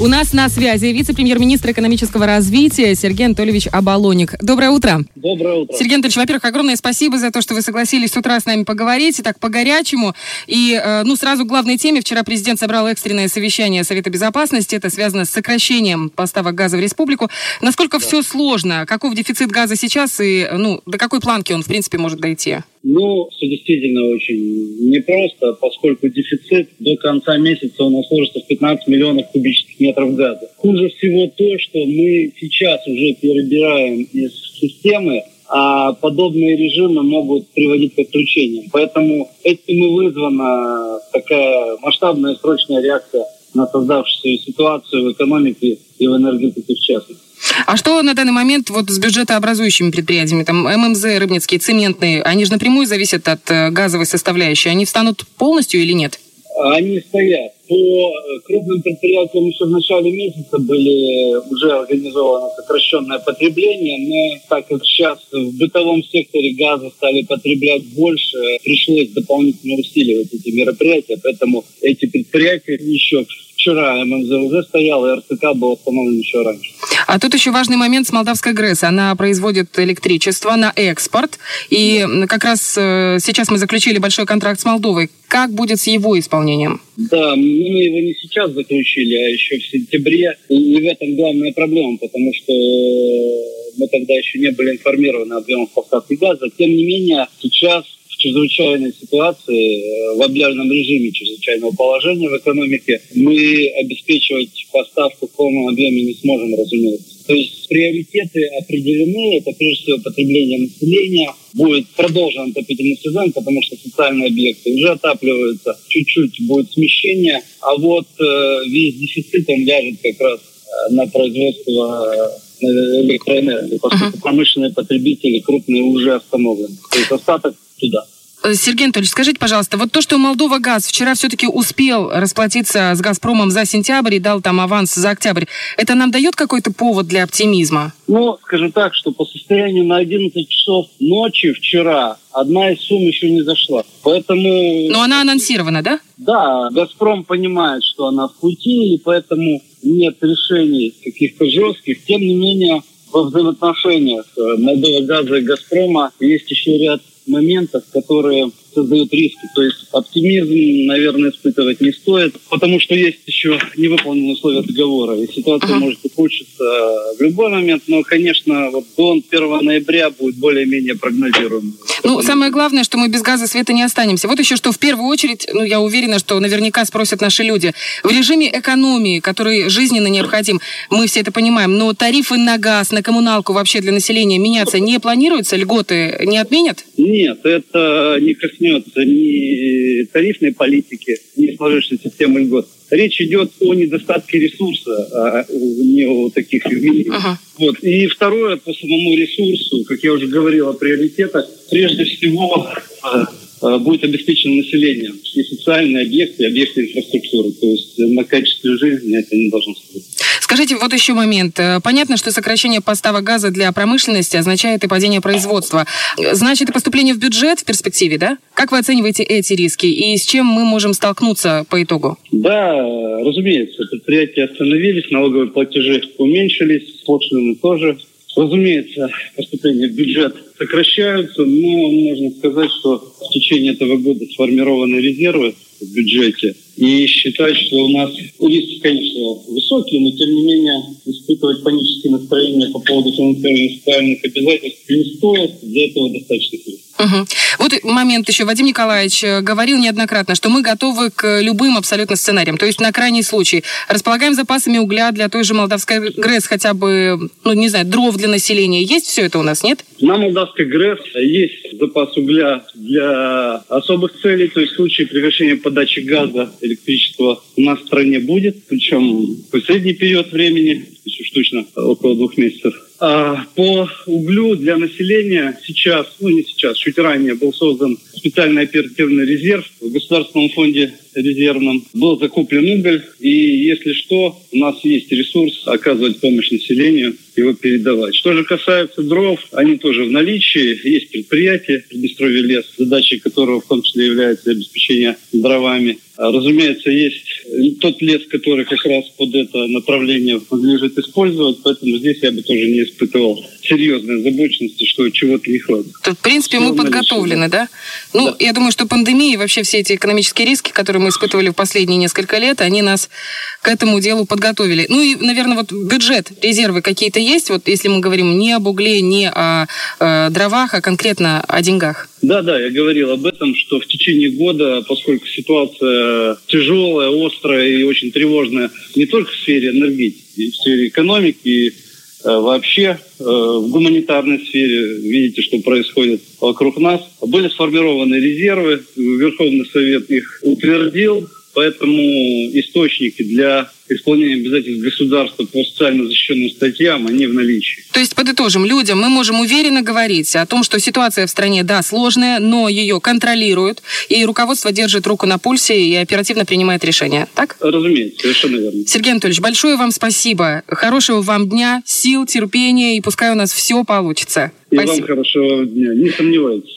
У нас на связи вице-премьер-министр экономического развития Сергей Анатольевич Абалоник. Доброе утро. Доброе утро. Сергей Анатольевич, во-первых, огромное спасибо за то, что вы согласились с утра с нами поговорить, и так по-горячему. И, э, ну, сразу к главной теме. Вчера президент собрал экстренное совещание Совета Безопасности. Это связано с сокращением поставок газа в республику. Насколько да. все сложно? Каков дефицит газа сейчас и, ну, до какой планки он, в принципе, может дойти? Ну, все действительно очень непросто, поскольку дефицит до конца месяца у нас сложится в 15 миллионов кубических метров газа. Хуже всего то, что мы сейчас уже перебираем из системы, а подобные режимы могут приводить к отключениям. Поэтому этим и вызвана такая масштабная срочная реакция на создавшуюся ситуацию в экономике и в энергетике в частности. А что на данный момент вот с бюджетообразующими предприятиями, там ММЗ, рыбницкие, цементные, они же напрямую зависят от э, газовой составляющей, они встанут полностью или нет? Они стоят. По э, крупным предприятиям еще в начале месяца были уже организовано сокращенное потребление, но так как сейчас в бытовом секторе газа стали потреблять больше, пришлось дополнительно усиливать эти мероприятия, поэтому эти предприятия еще вчера ММЗ уже стоял, и РЦК был остановлен еще раньше. А тут еще важный момент с Молдавской ГРЭС. Она производит электричество на экспорт. И как раз э, сейчас мы заключили большой контракт с Молдовой. Как будет с его исполнением? Да, мы его не сейчас заключили, а еще в сентябре. И в этом главная проблема, потому что мы тогда еще не были информированы о объемах поставки газа. Тем не менее, сейчас чрезвычайной ситуации, э, в объявленном режиме чрезвычайного положения в экономике, мы обеспечивать поставку в полном объеме не сможем, разумеется. То есть приоритеты определены, это прежде всего потребление населения, будет продолжен отопительный сезон, потому что социальные объекты уже отапливаются, чуть-чуть будет смещение, а вот э, весь дефицит он ляжет как раз э, на производство э, электроэнергии, поскольку uh-huh. промышленные потребители крупные уже остановлены. То есть остаток туда. Э, Сергей Анатольевич, скажите, пожалуйста, вот то, что Молдова газ вчера все-таки успел расплатиться с «Газпромом» за сентябрь и дал там аванс за октябрь, это нам дает какой-то повод для оптимизма? Ну, скажу так, что по состоянию на 11 часов ночи вчера одна из сумм еще не зашла. Поэтому... Но она анонсирована, да? Да, «Газпром» понимает, что она в пути, и поэтому нет решений каких-то жестких. Тем не менее, во взаимоотношениях э, Молдова газа и «Газпрома» есть еще ряд моментов, которые создают риски. То есть оптимизм, наверное, испытывать не стоит, потому что есть еще невыполненные условия договора, и ситуация ага. может ухудшиться в любой момент, но, конечно, вот до 1 ноября будет более-менее прогнозируемым. Ну, самое главное, что мы без газа света не останемся. Вот еще что в первую очередь, ну, я уверена, что наверняка спросят наши люди, в режиме экономии, который жизненно необходим, мы все это понимаем, но тарифы на газ, на коммуналку вообще для населения меняться не планируются? Льготы не отменят? Нет, это не коснется коснется ни тарифной политики, ни сложившейся системы льгот. Речь идет о недостатке ресурса, а не о таких явлениях. Ага. Вот. И второе, по самому ресурсу, как я уже говорил о приоритетах, прежде всего а, а, будет обеспечено население и социальные объекты, и объекты инфраструктуры. То есть на качестве жизни это не должно сказать. Скажите, вот еще момент. Э, понятно, что сокращение поставок газа для промышленности означает и падение производства. Значит, и поступление в бюджет в перспективе, да? Как вы оцениваете эти риски и с чем мы можем столкнуться по итогу? Да, разумеется, предприятия остановились, налоговые платежи уменьшились, пошлины тоже. Разумеется, поступления в бюджет сокращаются, но можно сказать, что в течение этого года сформированы резервы в бюджете – и считать, что у нас риски, конечно, высокие, но тем не менее испытывать панические настроения по поводу финансирования социальных обязательств не стоит. Для этого достаточно Угу. Вот момент еще. Вадим Николаевич э, говорил неоднократно, что мы готовы к любым абсолютно сценариям. То есть на крайний случай располагаем запасами угля для той же Молдавской ГРЭС, хотя бы, ну не знаю, дров для населения. Есть все это у нас, нет? На Молдавской ГРЭС есть запас угля для особых целей, то есть в случае прекращения подачи газа электричество у нас в стране будет, причем в средний период времени, уж точно около двух месяцев. А по углю для населения сейчас, ну не сейчас, чуть ранее был создан специальный оперативный резерв в Государственном фонде резервном. Был закуплен уголь, и если что, у нас есть ресурс оказывать помощь населению, его передавать. Что же касается дров, они тоже в наличии. Есть предприятие Приднестровье лес, задачей которого в том числе является обеспечение дровами. А, разумеется, есть тот лес, который как раз под это направление надлежит использовать, поэтому здесь я бы тоже не испытывал серьезной озабоченности, что чего-то не хватит. То, в принципе, мы подготовлены, да? Ну, да. я думаю, что пандемия и вообще все эти экономические риски, которые мы испытывали в последние несколько лет, они нас к этому делу подготовили. Ну и, наверное, вот бюджет, резервы какие-то есть, вот если мы говорим не об угле, не о э, дровах, а конкретно о деньгах. Да, да, я говорил об этом, что в течение года, поскольку ситуация тяжелая, острая и очень тревожная не только в сфере энергетики, в сфере экономики, Э, вообще э, в гуманитарной сфере, видите, что происходит вокруг нас. Были сформированы резервы, Верховный Совет их утвердил, поэтому источники для исполнения обязательств государства по социально защищенным статьям, они в наличии. То есть, подытожим, людям мы можем уверенно говорить о том, что ситуация в стране, да, сложная, но ее контролируют, и руководство держит руку на пульсе и оперативно принимает решения, так? Разумеется, совершенно верно. Сергей Анатольевич, большое вам спасибо. Хорошего вам дня, сил, терпения, и пускай у нас все получится. И спасибо. вам хорошего дня, не сомневайтесь.